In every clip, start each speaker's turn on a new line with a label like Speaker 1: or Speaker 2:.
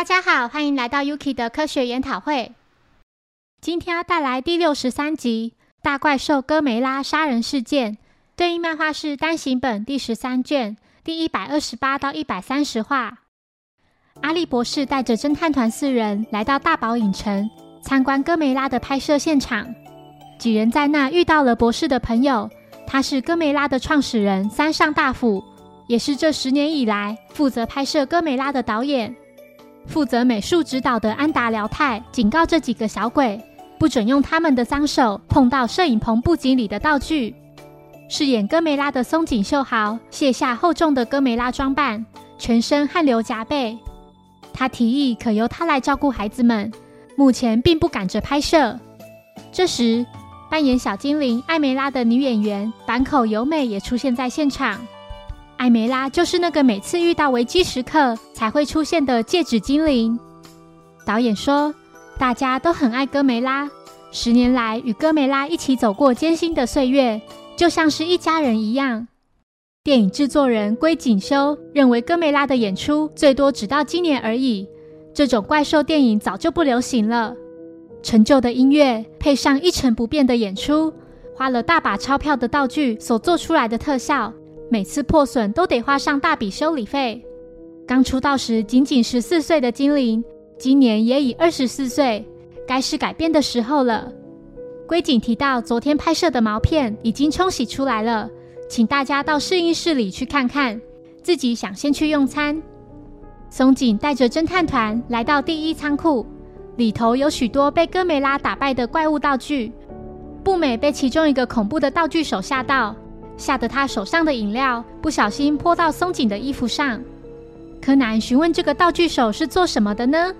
Speaker 1: 大家好，欢迎来到 Yuki 的科学研讨会。今天要带来第六十三集《大怪兽哥梅拉杀人事件》，对应漫画是单行本第十三卷第一百二十八到一百三十话。阿笠博士带着侦探团四人来到大宝影城参观哥梅拉的拍摄现场。几人在那遇到了博士的朋友，他是哥梅拉的创始人三上大辅，也是这十年以来负责拍摄哥梅拉的导演。负责美术指导的安达辽太警告这几个小鬼，不准用他们的脏手碰到摄影棚布景里的道具。饰演哥梅拉的松井秀豪卸下厚重的哥梅拉装扮，全身汗流浃背。他提议可由他来照顾孩子们，目前并不赶着拍摄。这时，扮演小精灵艾梅拉的女演员坂口由美也出现在现场。艾梅拉就是那个每次遇到危机时刻才会出现的戒指精灵。导演说，大家都很爱哥梅拉，十年来与哥梅拉一起走过艰辛的岁月，就像是一家人一样。电影制作人龟井修认为，哥梅拉的演出最多只到今年而已。这种怪兽电影早就不流行了。陈旧的音乐配上一成不变的演出，花了大把钞票的道具所做出来的特效。每次破损都得花上大笔修理费。刚出道时仅仅十四岁的精灵，今年也已二十四岁，该是改变的时候了。龟井提到，昨天拍摄的毛片已经冲洗出来了，请大家到试映室里去看看。自己想先去用餐。松井带着侦探团来到第一仓库，里头有许多被哥梅拉打败的怪物道具。步美被其中一个恐怖的道具手吓到。吓得他手上的饮料不小心泼到松井的衣服上。柯南询问这个道具手是做什么的呢？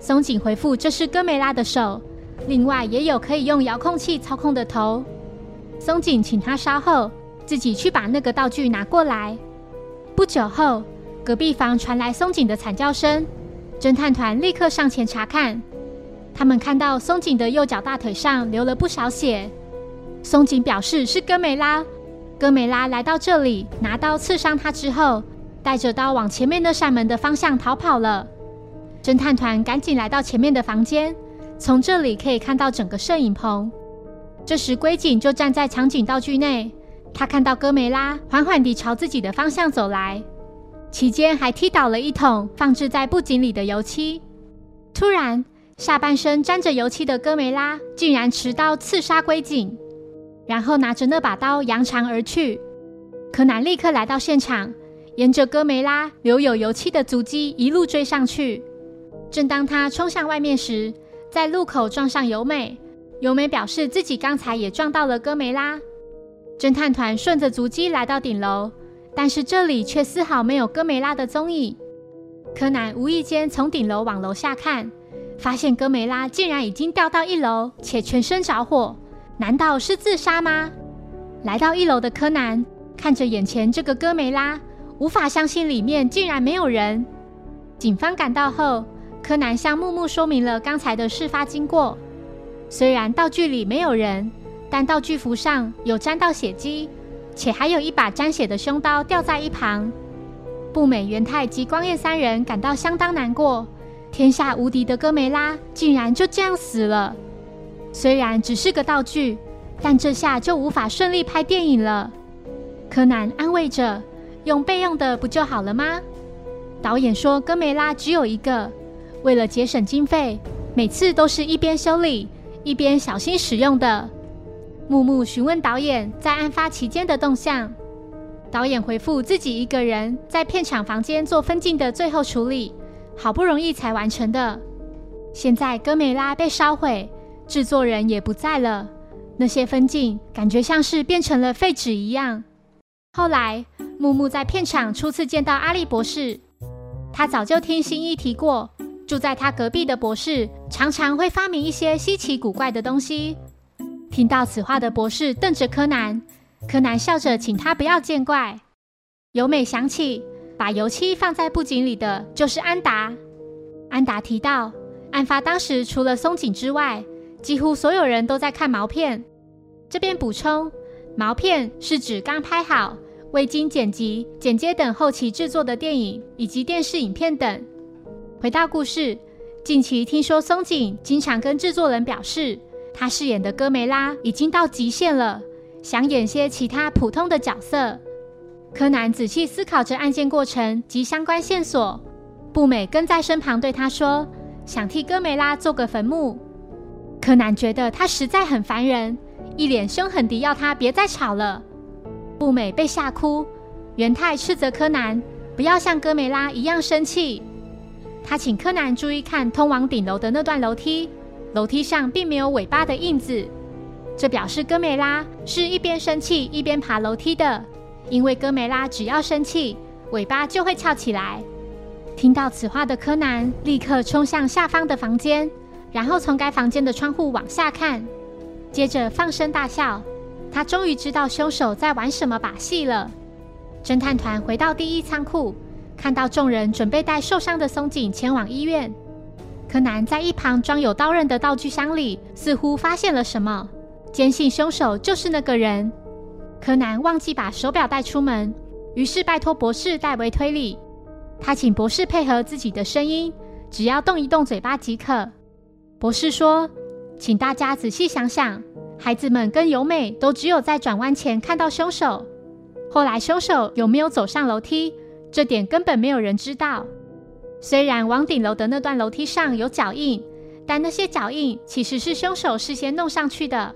Speaker 1: 松井回复：“这是哥梅拉的手，另外也有可以用遥控器操控的头。”松井请他稍后自己去把那个道具拿过来。不久后，隔壁房传来松井的惨叫声，侦探团立刻上前查看。他们看到松井的右脚大腿上流了不少血。松井表示是哥梅拉。哥梅拉来到这里，拿刀刺伤他之后，带着刀往前面那扇门的方向逃跑了。侦探团赶紧来到前面的房间，从这里可以看到整个摄影棚。这时，龟井就站在场景道具内，他看到哥梅拉缓缓地朝自己的方向走来，期间还踢倒了一桶放置在布景里的油漆。突然，下半身沾着油漆的哥梅拉竟然持刀刺杀龟井。然后拿着那把刀扬长而去。柯南立刻来到现场，沿着哥梅拉留有油漆的足迹一路追上去。正当他冲向外面时，在路口撞上由美。由美表示自己刚才也撞到了哥梅拉。侦探团顺着足迹来到顶楼，但是这里却丝毫没有哥梅拉的踪影。柯南无意间从顶楼往楼下看，发现哥梅拉竟然已经掉到一楼，且全身着火。难道是自杀吗？来到一楼的柯南看着眼前这个哥梅拉，无法相信里面竟然没有人。警方赶到后，柯南向木木说明了刚才的事发经过。虽然道具里没有人，但道具服上有沾到血迹，且还有一把沾血的凶刀掉在一旁。步美、元太及光彦三人感到相当难过。天下无敌的哥梅拉竟然就这样死了。虽然只是个道具，但这下就无法顺利拍电影了。柯南安慰着：“用备用的不就好了吗？”导演说：“哥梅拉只有一个，为了节省经费，每次都是一边修理一边小心使用的。”木木询问导演在案发期间的动向，导演回复：“自己一个人在片场房间做分镜的最后处理，好不容易才完成的。现在哥梅拉被烧毁。”制作人也不在了，那些分镜感觉像是变成了废纸一样。后来，木木在片场初次见到阿笠博士，他早就听新一提过，住在他隔壁的博士常常会发明一些稀奇古怪的东西。听到此话的博士瞪着柯南，柯南笑着请他不要见怪。由美想起，把油漆放在布景里的就是安达。安达提到，案发当时除了松井之外，几乎所有人都在看毛片。这边补充，毛片是指刚拍好、未经剪辑、剪接等后期制作的电影以及电视影片等。回到故事，近期听说松井经常跟制作人表示，他饰演的哥梅拉已经到极限了，想演些其他普通的角色。柯南仔细思考着案件过程及相关线索，步美跟在身旁对他说：“想替哥梅拉做个坟墓。”柯南觉得他实在很烦人，一脸凶狠地要他别再吵了。步美被吓哭，元太斥责柯南不要像哥梅拉一样生气。他请柯南注意看通往顶楼的那段楼梯，楼梯上并没有尾巴的印子，这表示哥梅拉是一边生气一边爬楼梯的。因为哥梅拉只要生气，尾巴就会翘起来。听到此话的柯南立刻冲向下方的房间，然后从该房间的窗户往下看，接着放声大笑。他终于知道凶手在玩什么把戏了。侦探团回到第一仓库，看到众人准备带受伤的松井前往医院。柯南在一旁装有刀刃的道具箱里，似乎发现了什么，坚信凶手就是那个人。柯南忘记把手表带出门，于是拜托博士代为推理。他请博士配合自己的声音，只要动一动嘴巴即可。博士说：“请大家仔细想想，孩子们跟由美都只有在转弯前看到凶手。后来凶手有没有走上楼梯，这点根本没有人知道。虽然往顶楼的那段楼梯上有脚印，但那些脚印其实是凶手事先弄上去的。”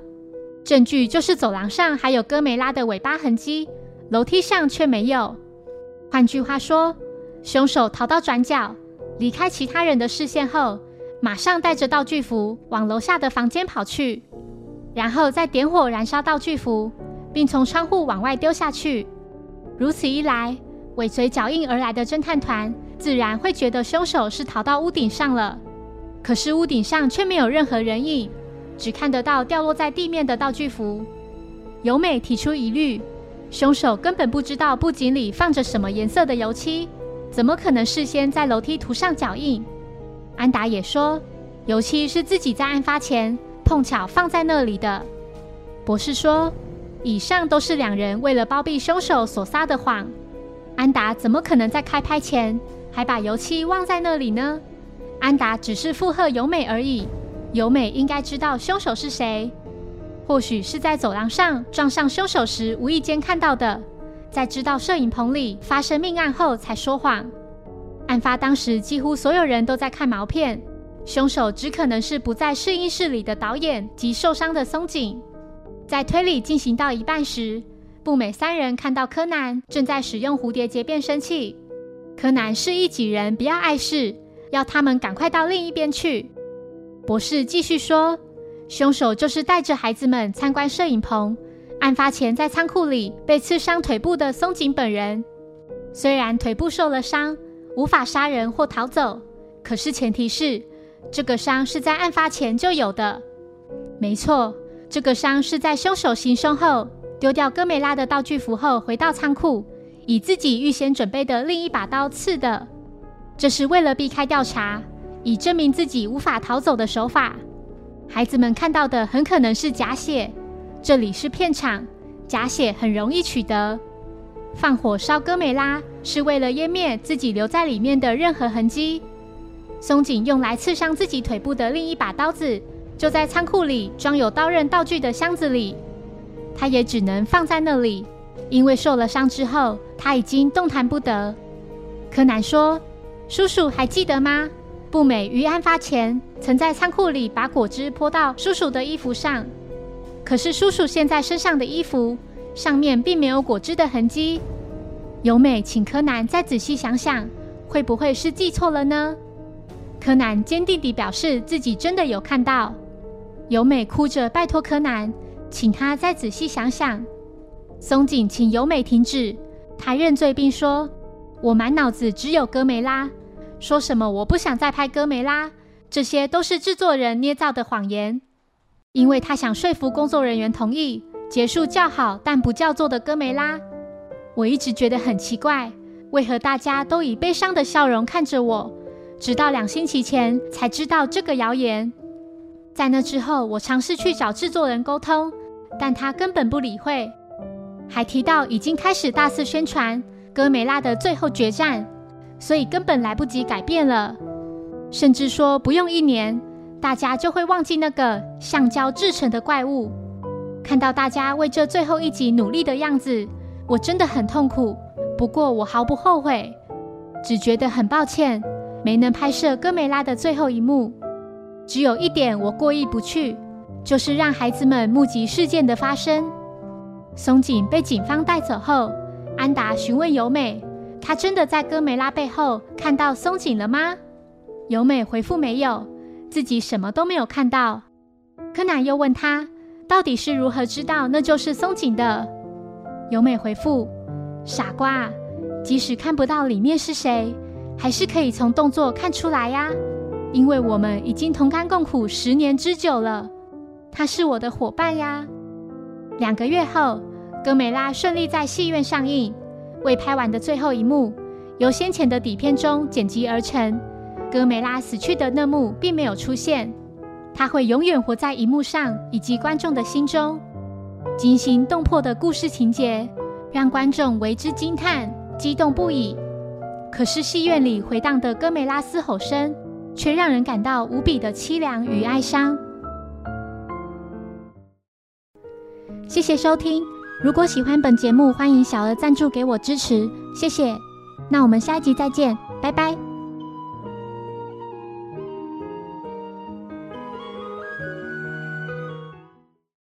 Speaker 1: 证据就是走廊上还有哥梅拉的尾巴痕迹，楼梯上却没有。换句话说，凶手逃到转角，离开其他人的视线后，马上带着道具服往楼下的房间跑去，然后再点火燃烧道具服，并从窗户往外丢下去。如此一来，尾随脚印而来的侦探团自然会觉得凶手是逃到屋顶上了。可是屋顶上却没有任何人影。只看得到掉落在地面的道具服。由美提出疑虑，凶手根本不知道布景里放着什么颜色的油漆，怎么可能事先在楼梯涂上脚印？安达也说，油漆是自己在案发前碰巧放在那里的。博士说，以上都是两人为了包庇凶手所撒的谎。安达怎么可能在开拍前还把油漆忘在那里呢？安达只是附和由美而已。由美应该知道凶手是谁，或许是在走廊上撞上凶手时无意间看到的，在知道摄影棚里发生命案后才说谎。案发当时几乎所有人都在看毛片，凶手只可能是不在试映室里的导演及受伤的松井。在推理进行到一半时，步美三人看到柯南正在使用蝴蝶结变声器，柯南示意几人不要碍事，要他们赶快到另一边去。博士继续说：“凶手就是带着孩子们参观摄影棚，案发前在仓库里被刺伤腿部的松井本人。虽然腿部受了伤，无法杀人或逃走，可是前提是这个伤是在案发前就有的。没错，这个伤是在凶手行凶后丢掉哥梅拉的道具服后，回到仓库，以自己预先准备的另一把刀刺的。这是为了避开调查。”以证明自己无法逃走的手法，孩子们看到的很可能是假血。这里是片场，假血很容易取得。放火烧哥美拉是为了湮灭自己留在里面的任何痕迹。松井用来刺伤自己腿部的另一把刀子，就在仓库里装有刀刃道具的箱子里，他也只能放在那里，因为受了伤之后他已经动弹不得。柯南说：“叔叔还记得吗？”步美于案发前曾在仓库里把果汁泼到叔叔的衣服上，可是叔叔现在身上的衣服上面并没有果汁的痕迹。由美请柯南再仔细想想，会不会是记错了呢？柯南坚定地表示自己真的有看到。由美哭着拜托柯南，请他再仔细想想。松井请由美停止，他认罪并说：“我满脑子只有哥梅拉。”说什么我不想再拍哥梅拉，这些都是制作人捏造的谎言，因为他想说服工作人员同意结束叫好但不叫座的哥梅拉。我一直觉得很奇怪，为何大家都以悲伤的笑容看着我，直到两星期前才知道这个谣言。在那之后，我尝试去找制作人沟通，但他根本不理会，还提到已经开始大肆宣传哥梅拉的最后决战。所以根本来不及改变了。甚至说不用一年，大家就会忘记那个橡胶制成的怪物。看到大家为这最后一集努力的样子，我真的很痛苦。不过我毫不后悔，只觉得很抱歉没能拍摄哥梅拉的最后一幕。只有一点我过意不去，就是让孩子们目击事件的发生。松井被警方带走后，安达询问由美：“他真的在哥梅拉背后看到松井了吗？”由美回复：“没有，自己什么都没有看到。”柯南又问他：“到底是如何知道那就是松井的？”由美回复：“傻瓜，即使看不到里面是谁，还是可以从动作看出来呀。”因为我们已经同甘共苦十年之久了，他是我的伙伴呀。两个月后，哥美拉顺利在戏院上映。未拍完的最后一幕，由先前的底片中剪辑而成。哥美拉死去的那幕并没有出现，他会永远活在荧幕上以及观众的心中。惊心动魄的故事情节，让观众为之惊叹、激动不已。可是戏院里回荡的哥梅拉嘶吼声。却让人感到无比的凄凉与哀伤。谢谢收听，如果喜欢本节目，欢迎小额赞助给我支持，谢谢。那我们下一集再见，拜拜。